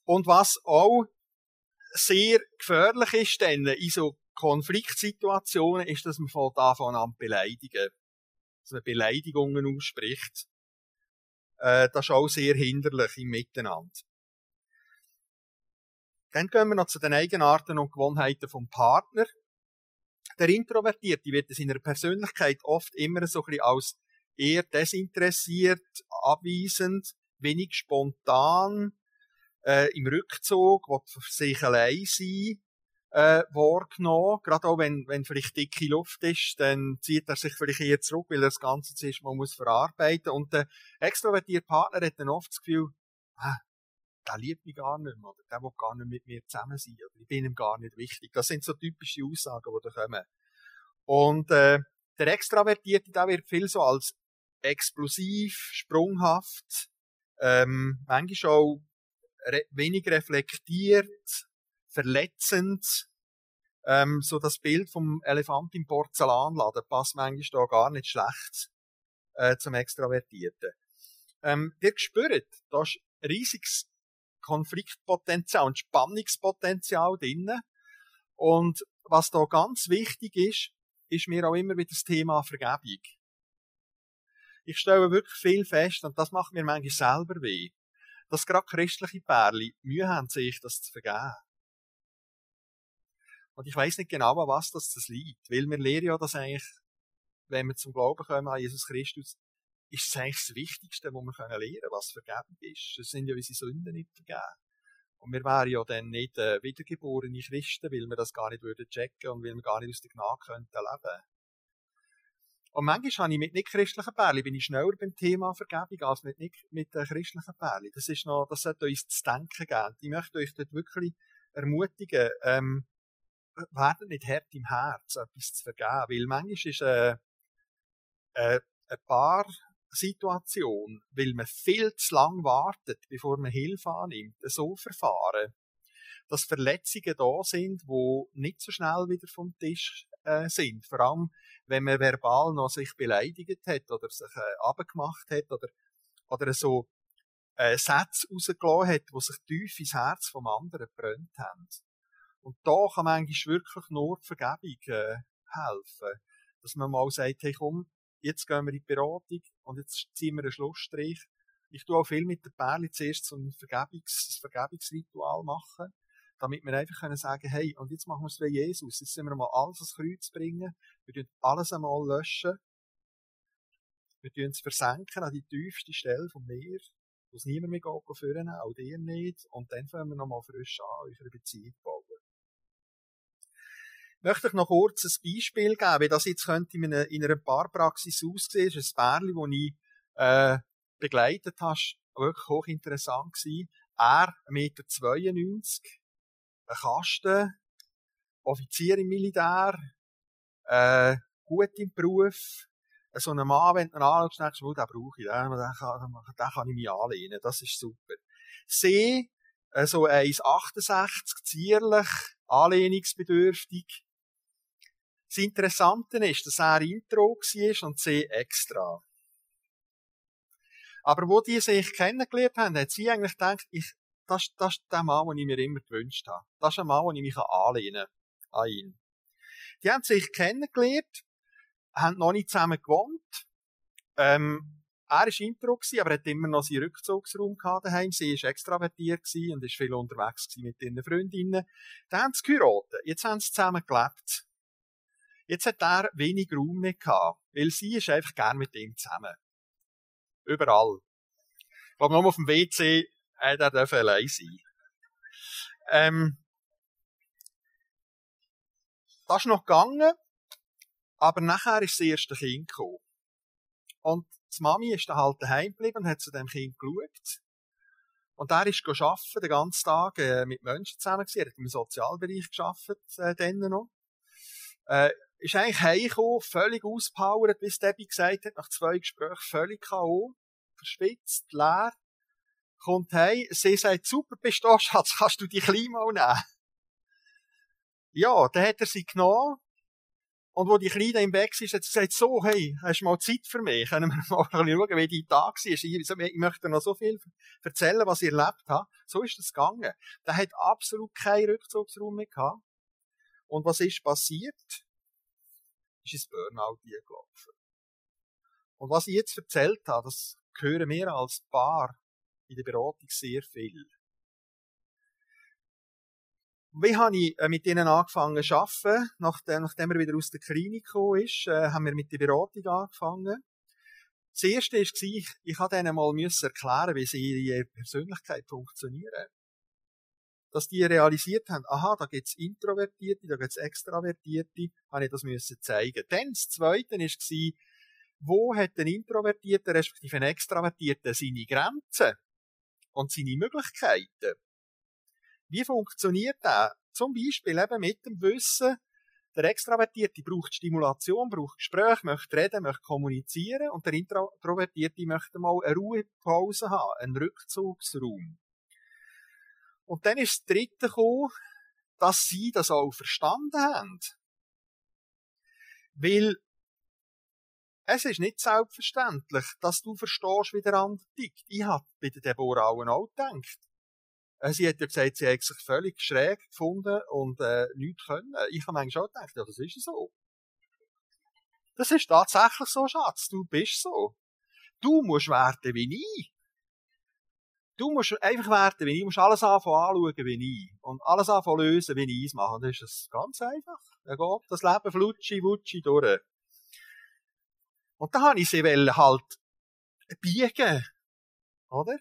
Und was auch sehr gefährlich ist, denn in so Konfliktsituationen, ist, dass man von davon an beleidigen. Dass man Beleidigungen ausspricht. Äh, das ist auch sehr hinderlich im Miteinander. Dann gehen wir noch zu den Eigenarten und Gewohnheiten vom Partner. Der Introvertierte wird in seiner Persönlichkeit oft immer so ein als eher desinteressiert, abweisend, wenig spontan, äh, im Rückzug, will für sich allein sein, äh, wahrgenommen. Gerade auch wenn, wenn vielleicht dicke Luft ist, dann zieht er sich vielleicht eher zurück, weil er das Ganze zuerst mal muss verarbeiten. Und der extrovertierte Partner hat dann oft das Gefühl, ah, der liebt mich gar nicht mehr, oder der will gar nicht mit mir zusammen sein, oder ich bin ihm gar nicht wichtig. Das sind so typische Aussagen, die da kommen. Und äh, der Extravertierte, der wird viel so als explosiv, sprunghaft, ähm, manchmal auch re wenig reflektiert, verletzend, ähm, so das Bild vom Elefant im Porzellanladen passt manchmal da gar nicht schlecht äh, zum Extravertierten. Ähm, ihr spürt, da ist riesiges Konfliktpotenzial und Spannungspotenzial drinnen. Und was da ganz wichtig ist, ist mir auch immer wieder das Thema Vergebung. Ich stelle wirklich viel fest, und das macht mir manchmal selber weh, dass gerade christliche Pärchen Mühe haben, sich das zu vergeben. Und ich weiß nicht genau, an was das, das liegt. Weil wir lernen ja, dass eigentlich, wenn wir zum Glauben kommen an Jesus Christus, ist es eigentlich das Wichtigste, was wir lernen können, was Vergebung ist. Es sind ja unsere Sünden nicht vergeben. Und wir wären ja dann nicht äh, wiedergeborene Christen, weil wir das gar nicht würden checken und weil wir gar nicht aus der Gnade könnten leben. Und manchmal habe ich mit nicht-christlichen Pärchen, bin ich schneller beim Thema Vergebung als mit, nicht, mit äh, christlichen Pärchen. Das ist noch, das sollte uns zu denken geben. Ich möchte euch dort wirklich ermutigen, ähm, werdet nicht hart im Herz, etwas zu vergeben. Weil manchmal ist, äh, äh, ein paar Situation, weil man viel zu lang wartet, bevor man Hilfe annimmt, so verfahren, dass Verletzungen da sind, wo nicht so schnell wieder vom Tisch äh, sind. Vor allem, wenn man verbal noch sich beleidigt hat oder sich äh, abgemacht hat oder, oder so äh, Sätze rausgelassen hat, die sich tief ins Herz vom anderen brennt haben. Und da kann man eigentlich wirklich nur die Vergebung äh, helfen. Dass man mal sagt, hey komm, jetzt gehen wir in die Beratung und jetzt ziehen wir einen Schlussstrich. Ich tue auch viel mit der Perle zuerst so ein Vergebungs Vergebungsritual machen, damit wir einfach können sagen, hey, und jetzt machen wir es wie Jesus. Jetzt sind wir mal alles ans Kreuz bringen. Wir tun alles einmal löschen. Wir tun es versenken an die tiefste Stelle vom Meer, wo es niemand mehr geht, führen, auch dir nicht. Und dann fangen wir nochmal frisch an, eure Beziehung bauen möchte ich noch kurz ein Beispiel geben, wie das jetzt könnte in einer, in einer Paarpraxis aussehen. Das ist ein Pärchen, das ich äh, begleitet habe, wirklich hochinteressant gewesen. Er, 1,92 Meter, ein Kasten Offizier im Militär, äh, gut im Beruf, so ein Mann, wenn du ihn anschaust, denkst den brauche ich, den, den, kann, den kann ich mich anlehnen, das ist super. Sie, äh, so 1,68, zierlich, anlehnungsbedürftig. Das Interessante ist, dass er Intro war und sie extra. Aber wo die sich kennengelernt haben, hat sie eigentlich gedacht, ich, das, das ist der Mann, den ich mir immer gewünscht habe. Das ist ein Mann, den ich mich anlehnen kann an ihn. Die haben sich kennengelernt, haben noch nicht zusammen gewohnt. Ähm, er war Intro, gewesen, aber hat immer noch seinen Rückzugsraum gehabt daheim. Sie war extravertiert und ist viel unterwegs mit ihren Freundinnen. Dann haben sie geheiratet. Jetzt haben sie zusammen gelebt. Jetzt hat er wenig Raum mehr gehabt, weil sie ist einfach gern mit ihm zusammen. Überall. Ich glaube, nur auf dem WC, äh, der darf allein sein. Ähm, das ist noch gegangen, aber nachher ist das erste Kind gekommen. Und die Mami ist dann halt daheim geblieben und hat zu dem Kind geschaut. Und er ist arbeiten, den ganzen Tag äh, mit Menschen zusammen gewesen. Er hat im Sozialbereich gearbeitet, äh, dann noch. Äh, ist eigentlich heimgekommen, völlig ausgepowert, wie Debbie gesagt hat, nach zwei Gesprächen völlig K.O., verschwitzt, leer. Kommt heim, sie sagt, super, bist du da, Schatz, kannst du die Klima nehmen? Ja, dann hat er sie genommen, und wo die Kleine im Bett ist, hat sie gesagt, so, hey, hast du mal Zeit für mich? Können wir mal schauen, wie die Tag war? Ich möchte noch so viel erzählen, was ich erlebt habe. So ist das gegangen. Der hat absolut keinen Rückzugsraum mehr gehabt. Und was ist passiert? Ist ins Burnout gelaufen. Und was ich jetzt erzählt habe, das hören wir als Paar in der Beratung sehr viel. Wie habe ich äh, mit ihnen angefangen zu arbeiten? Nachdem, nachdem er wieder aus der Klinik gekommen ist, äh, haben wir mit der Beratung angefangen. Das erste war, ich, habe ihnen mal erklären, wie sie ihre Persönlichkeit funktionieren. Dass die realisiert haben, aha, da gibt's Introvertierte, da gibt's Extravertierte, habe ich das zeigen. Dann das zweite war, wo hat ein Introvertierter, respektive ein Extravertierter seine Grenzen und seine Möglichkeiten? Wie funktioniert das? Zum Beispiel eben mit dem Wissen, der Extravertierte braucht Stimulation, braucht Gespräch, möchte reden, möchte kommunizieren und der Introvertierte möchte mal eine Ruhepause haben, einen Rückzugsraum. Und dann ist das Dritte gekommen, dass sie das auch verstanden haben. Weil es ist nicht selbstverständlich, dass du verstehst, wie der andere tickt. Ich habe bei der Deborah auch gedacht. Äh, sie hat ja gesagt, sie hat sich völlig schräg gefunden und äh, nichts können. Ich habe manchmal schon gedacht, ja, das ist so. Das ist tatsächlich so, Schatz. Du bist so. Du musst werden wie ich. Du musst einfach werden wie ich. Du musst alles anschauen wie ich. Und alles anfangen lösen, wie ich es mache. Das ist es ganz einfach. Dann geht das Leben flutschi, wutschi durch. Und da habe ich sie halt biegen. Oder?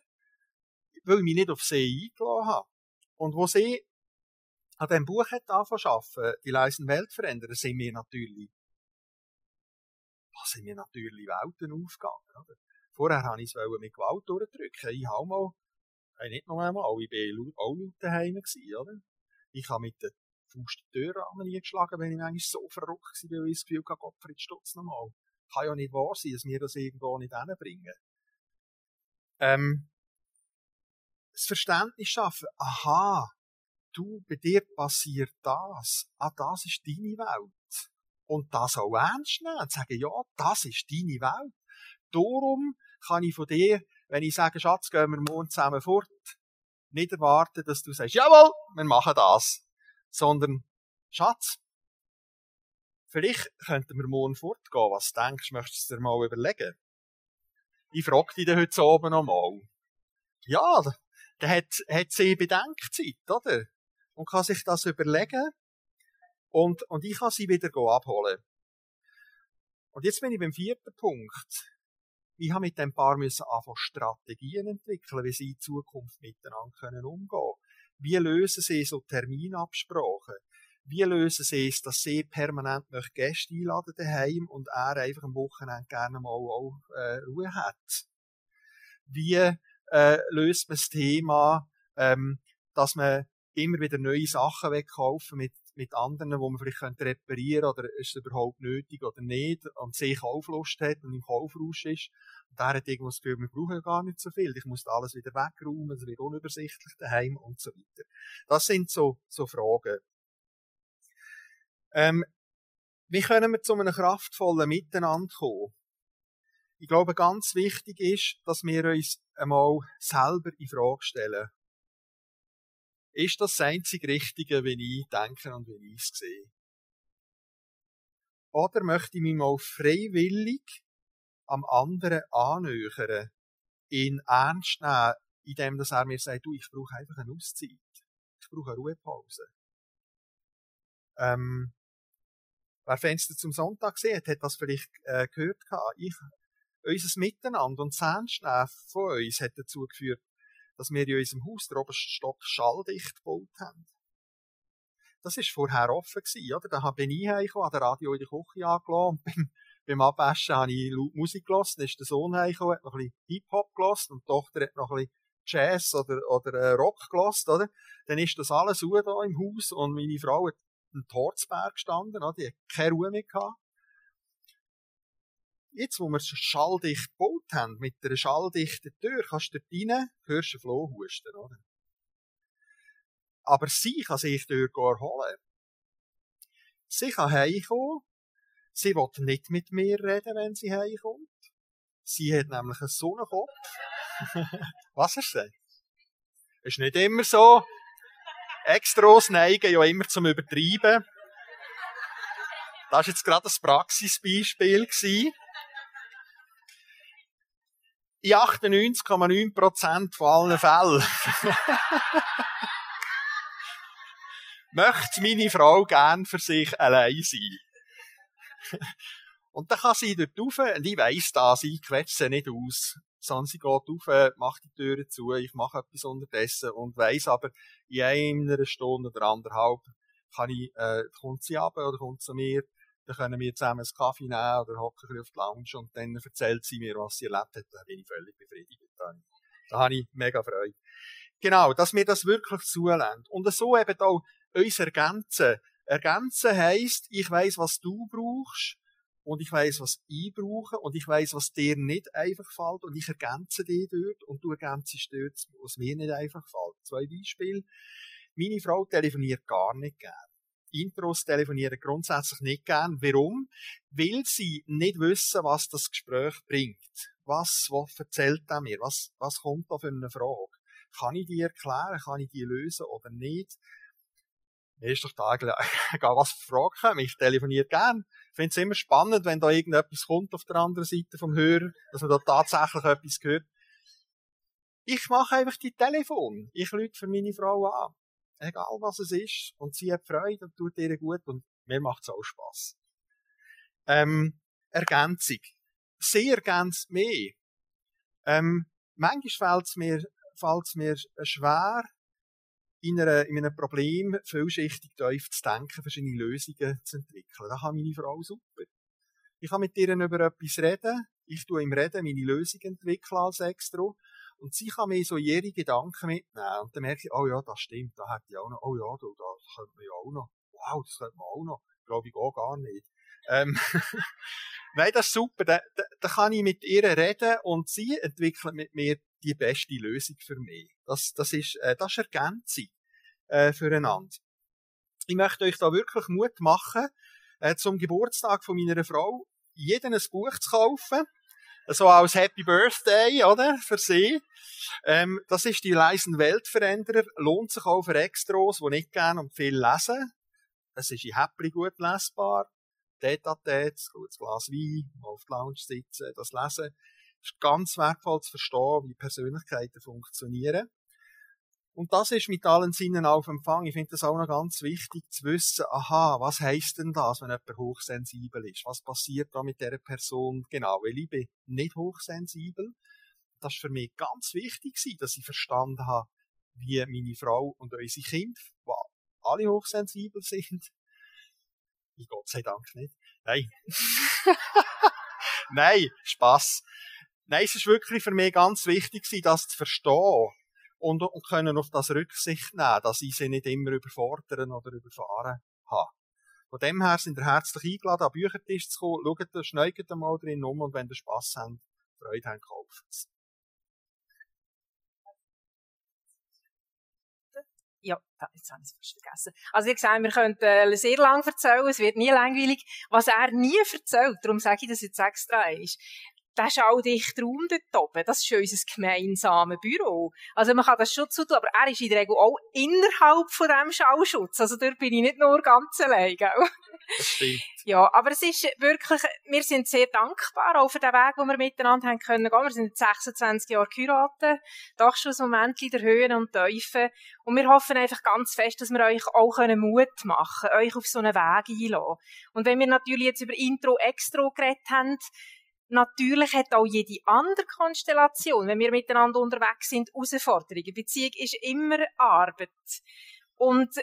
weil ich mich nicht auf sie eingeladen habe. Und wo sie an diesem Buch hat arbeiten, die leisen Welt verändern, sind mir natürlich, da sind mir natürlich Welten aufgegangen, oder? Vorher habe ich es mit Gewalt durchdrücken. Ich habe mal, äh, nicht noch einmal, ich war auch laut daheim gewesen, oder? Ich habe mit der Faust die Tür an nie geschlagen, wenn ich eigentlich so verrückt war, weil ich das Gefühl hatte, Gottfried Stutz nochmal. Kann ja nicht wahr sein, dass wir das irgendwo nicht hinbringen. Ähm, das Verständnis schaffen, aha, du, bei dir passiert das, ah, das ist deine Welt. Und das auch ernst nehmen und sagen, ja, das ist deine Welt. Darum kann ich von dir, wenn ich sage, Schatz, gehen wir morgen zusammen fort, nicht erwarten, dass du sagst, jawohl, wir machen das. Sondern, Schatz, vielleicht könnten wir morgen fortgehen. Was denkst du, möchtest du dir mal überlegen? Ich frage dich dann heute oben noch mal. Ja, der hat, hat sie Bedenkzeit, oder? Und kann sich das überlegen. Und, und ich kann sie wieder abholen. Und jetzt bin ich beim vierten Punkt. Ich habe mit dem Paar müssen anfangen Strategien entwickeln, wie sie in Zukunft miteinander können umgehen. Wie lösen sie so Terminabsprachen? Wie lösen sie es, dass sie permanent Gäste einladen daheim und er einfach am Wochenende gerne mal auch äh, Ruhe hat? Wie äh, löst man das Thema, ähm, dass man immer wieder neue Sachen wegkaufen mit, mit anderen, wo man vielleicht reparieren könnte, oder ist es überhaupt nötig oder nicht, und sich Kauflust hat und im Kaufrausch ist. Und der hat irgendwo das Gefühl, wir brauchen gar nicht so viel. Ich muss alles wieder wegräumen, es wird unübersichtlich daheim und so weiter. Das sind so, so Fragen. Ähm, wie können wir zu einem kraftvollen Miteinander kommen? Ich glaube, ganz wichtig ist, dass wir uns einmal selber in Frage stellen. Ist das das einzige Richtige, wie ich denke und wie ich es sehe? Oder möchte ich mich mal freiwillig am anderen annähern, ihn ernst nehmen, indem er mir sagt, du, ich brauche einfach eine Auszeit. Ich brauche eine Ruhepause. Ähm, wer Fenster zum Sonntag gesehen hat, das vielleicht äh, gehört. Ich, unser Miteinander und das Ernstnehmen von uns hat dazu geführt, dass wir in unserem Haus den obersten Stock schalldicht gebaut haben. Das war vorher offen gewesen, oder? Da bin ich heimgekommen, habe den Radio in der Küche angelassen und beim, beim Abwaschen habe ich laut Musik gelassen. Dann ist der Sohn heimgekommen, hat noch ein bisschen Hip-Hop gelassen und die Tochter hat noch ein bisschen Jazz oder, oder äh, Rock gelassen, oder? Dann ist das alles Ruhe da im Haus und meine Frau hat einen Torzberg gestanden, oder? die hat keine Ruhe mehr. Jetzt, wo wir es schalldicht gebaut haben, mit einer schalldichten Tür, kannst du dort rein, hörst du Floh husten, oder? Aber sie kann sich dort erholen. Sie kann heimkommen. Sie will nicht mit mir reden, wenn sie heimkommt. Sie hat nämlich einen Sonnenkopf. Was ist das? Ist nicht immer so. Extros neigen ja immer zum Übertreiben. Das war jetzt gerade ein Praxisbeispiel in 98,9% von allen Fällen möchte meine Frau gern für sich allein sein. Und dann kann sie dort rauf, und ich weiss das, ich quetsche sie nicht aus, sie geht rauf, macht die Türen zu, ich mache etwas unterdessen und weiss aber, in einer Stunde oder anderthalb kann ich, äh, kommt sie ab oder kommt zu mir, dann können wir zusammen einen Kaffee nehmen oder hocken auf die Lounge und dann erzählt sie mir, was sie erlebt hat. Da bin ich völlig befriedigt. Da habe ich mega Freude. Genau, dass wir das wirklich zulassen. Und so eben auch uns ergänzen. Ergänzen heisst, ich weiss, was du brauchst und ich weiss, was ich brauche und ich weiss, was dir nicht einfach fällt und ich ergänze dich dort und du ergänzest dort, was mir nicht einfach fällt. Zwei Beispiele. Meine Frau telefoniert gar nicht gern. Intros telefonieren grundsätzlich nicht gern. Warum? Weil sie nicht wissen, was das Gespräch bringt. Was, was erzählt er mir? Was, was kommt da für eine Frage? Kann ich die erklären? Kann ich die lösen oder nicht? Ist doch da egal, was Fragen. Ich telefoniere gern. Ich finde es immer spannend, wenn da irgendetwas kommt auf der anderen Seite vom Hörer, dass man da tatsächlich etwas hört. Ich mache einfach die Telefon. Ich lüte für meine Frau an egal was es ist, und sie hat Freude und tut ihr gut und mir macht es auch Spass. Ähm, Ergänzung. Sie ergänzt mehr. Ähm, manchmal fällt es mir, fällt's mir schwer, in, einer, in einem Problem vielschichtig tief zu denken, verschiedene Lösungen zu entwickeln. Da kann meine Frau super. Ich kann mit ihr über etwas reden. Ich tue im Reden meine Lösung entwickeln als Extra. Und sie kann mir so ihre Gedanken mitnehmen. Und dann merke ich, oh ja, das stimmt, da hätte ich auch noch, oh ja, du, das könnte man ja auch noch. Wow, das könnte man auch noch. Glaube ich auch gar nicht. Ähm, Nein, das ist super. Da, da, da, kann ich mit ihr reden und sie entwickelt mit mir die beste Lösung für mich. Das, das ist, äh, das ist Ergänzung, äh, füreinander. Ich möchte euch da wirklich Mut machen, äh, zum Geburtstag von meiner Frau jeden ein Buch zu kaufen so als Happy Birthday, oder? Für sie. Ähm, das ist die leisen Weltveränderer. Lohnt sich auch für Extros, die nicht gerne und viel lesen. Es ist in Häppli gut lesbar. Tete à tete, gutes Glas Wein, auf der Lounge sitzen, das lesen. Es ist ganz wertvoll zu verstehen, wie Persönlichkeiten funktionieren. Und das ist mit allen Sinnen auf Empfang. Ich finde das auch noch ganz wichtig zu wissen, aha, was heisst denn das, wenn jemand hochsensibel ist? Was passiert da mit dieser Person? Genau, weil ich bin nicht hochsensibel. Das ist für mich ganz wichtig dass ich verstanden habe, wie meine Frau und unsere Kinder, die alle hochsensibel sind, ich Gott sei Dank nicht. Nein. Nein, Spaß. Nein, es ist wirklich für mich ganz wichtig, das zu verstehen und, und können auf das Rücksicht nehmen, dass ich sie nicht immer überfordern oder überfahren habe. Von dem her sind ihr herzlich eingeladen, an den Büchertisch zu kommen. Schaut, schneigt mal drin um und wenn ihr Spass habt, Freude habt, kauft es. ja, jetzt habe ich es fast vergessen. Also, wie gesagt, wir könnten äh, sehr lang erzählen, es wird nie langweilig. Was er nie erzählt, darum sage ich das jetzt extra, ist, der schalldichte Raum dort oben, das ist unser gemeinsames Büro. Also man kann das schon zutun, aber er ist in der Regel auch innerhalb von diesem Schallschutz. Also dort bin ich nicht nur ganz allein, gell? Das stimmt. Ja, aber es ist wirklich, wir sind sehr dankbar auch für den Weg, den wir miteinander haben können gehen. Wir sind jetzt 26 Jahre geheiratet, doch schon so Momente der Höhen und Tiefen. Und wir hoffen einfach ganz fest, dass wir euch auch Mut machen können, euch auf so einen Weg einlassen. Und wenn wir natürlich jetzt über Intro, Extro geredet haben, Natürlich hat auch jede andere Konstellation, wenn wir miteinander unterwegs sind, Herausforderungen. Beziehung ist immer Arbeit. Und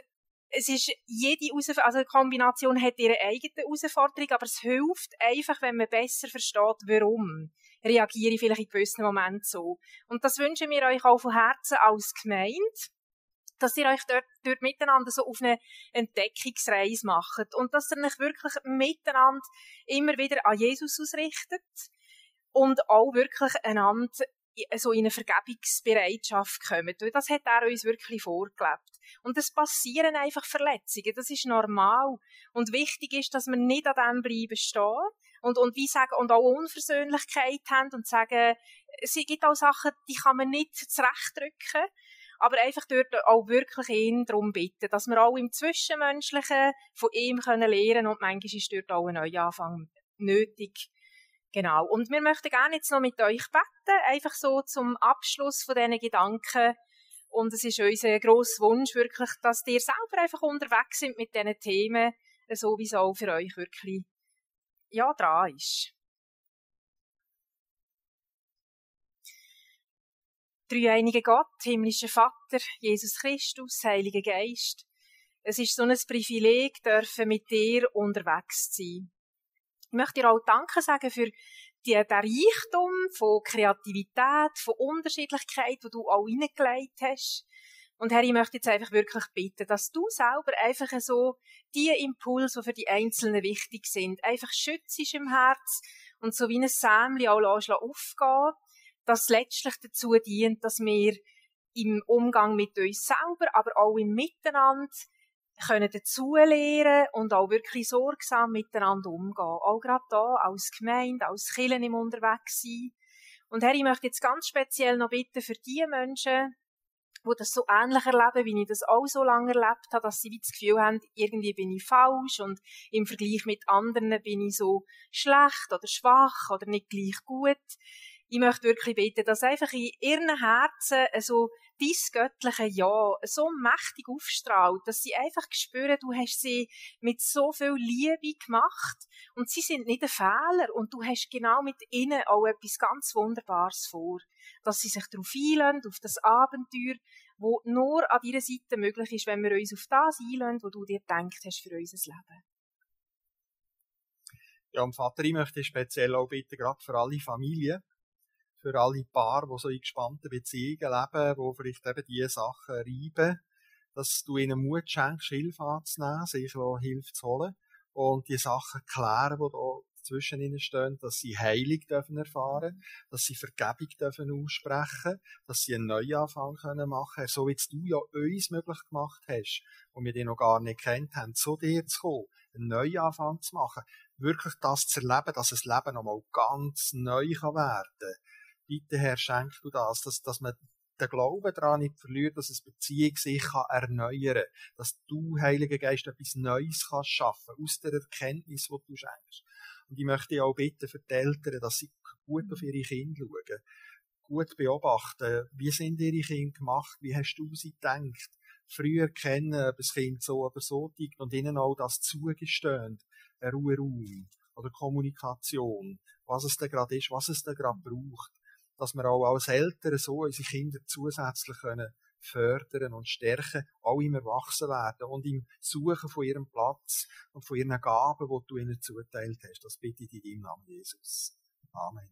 es ist jede Herausforderung, also die Kombination hat ihre eigene Herausforderung, aber es hilft einfach, wenn man besser versteht, warum reagiere ich vielleicht in gewissen Momenten so. Und das wünschen wir euch auch von Herzen als Gemeinde dass ihr euch dort, dort miteinander so auf eine Entdeckungsreise macht und dass ihr euch wirklich miteinander immer wieder an Jesus ausrichtet und auch wirklich einander so in eine Vergebungsbereitschaft kommen. Das hat er uns wirklich vorgelebt. Und es passieren einfach Verletzungen. Das ist normal. Und wichtig ist, dass wir nicht an dem bleiben stehen. Und, und wie sagen, und auch Unversöhnlichkeit haben und sagen, es gibt auch Sachen, die kann man nicht zurechtdrücken aber einfach dort auch wirklich ihn darum bitten, dass wir auch im Zwischenmenschlichen von ihm können lernen und manchmal ist dort auch ein Neuanfang nötig. Genau. Und wir möchten gerne jetzt noch mit euch beten, einfach so zum Abschluss von diesen Gedanken. Und es ist unser grosser Wunsch wirklich, dass ihr selber einfach unterwegs sind mit diesen Themen, so wie es auch für euch wirklich, ja, dran ist. Dreieinige Gott, himmlischer Vater, Jesus Christus, Heiliger Geist. Es ist so ein Privileg, dürfen mit dir unterwegs zu sein. Ich möchte dir auch Danke sagen für die, den Reichtum von Kreativität, von Unterschiedlichkeit, wo du auch hineingelegt hast. Und Herr, ich möchte jetzt einfach wirklich bitten, dass du selber einfach so die Impulse, die für die Einzelnen wichtig sind, einfach schützt im Herz und so wie ein Sämli auch aufgehen das letztlich dazu dient, dass wir im Umgang mit uns selber, aber auch im Miteinander können dazulernen und auch wirklich sorgsam miteinander umgehen. Auch gerade da als Gemeinde, als Kirchen im Unterwegs sein. Und Herr, ich möchte jetzt ganz speziell noch bitten für die Menschen, die das so ähnlich erleben, wie ich das auch so lange erlebt habe, dass sie das Gefühl haben, irgendwie bin ich falsch und im Vergleich mit anderen bin ich so schlecht oder schwach oder nicht gleich gut ich möchte wirklich beten, dass einfach in ihren Herzen so dies göttliche Ja so mächtig aufstrahlt, dass sie einfach spüren, du hast sie mit so viel Liebe gemacht und sie sind nicht ein Fehler und du hast genau mit ihnen auch etwas ganz Wunderbares vor, dass sie sich darauf einlösen, auf das Abenteuer, wo nur an dieser Seite möglich ist, wenn wir uns auf das einlösen, wo du dir gedacht hast für unser Leben. Ja, und Vater, ich möchte speziell auch bitten, gerade für alle Familien, für alle Paare, die so in gespannten Beziehungen leben, die vielleicht eben diese Sachen reiben, dass du ihnen Mut schenkst, Hilfe anzunehmen, sich Hilfe zu holen und die Sachen klären, die da zwischen ihnen stehen, dass sie Heilung dürfen erfahren, dass sie Vergebung dürfen aussprechen, dass sie einen Neuanfang können machen, so wie du ja uns möglich gemacht hast, und wir die noch gar nicht kennt haben, zu dir zu kommen, einen Neuanfang zu machen, wirklich das zu erleben, dass das Leben nochmal ganz neu kann werden bitte Herr, schenk du das, dass, dass man den Glauben daran nicht verliert, dass es Beziehung sich kann erneuern kann, dass du, Heiliger Geist, etwas Neues kannst schaffen, aus der Erkenntnis, die du schenkst. Und ich möchte auch bitten für die Eltern, dass sie gut auf ihre Kinder schauen, gut beobachten, wie sind ihre Kinder gemacht, wie hast du sie gedacht, früher kennen, ob das Kind so oder so tickt und ihnen auch das zugestehen, ein Ruheraum oder Kommunikation, was es da gerade ist, was es da gerade braucht dass wir auch als Eltern so unsere Kinder zusätzlich können fördern und stärken, auch im Erwachsenwerden und im Suchen von ihrem Platz und von ihren Gaben, die du ihnen zuteilt hast. Das bitte ich in deinem Namen, Jesus. Amen.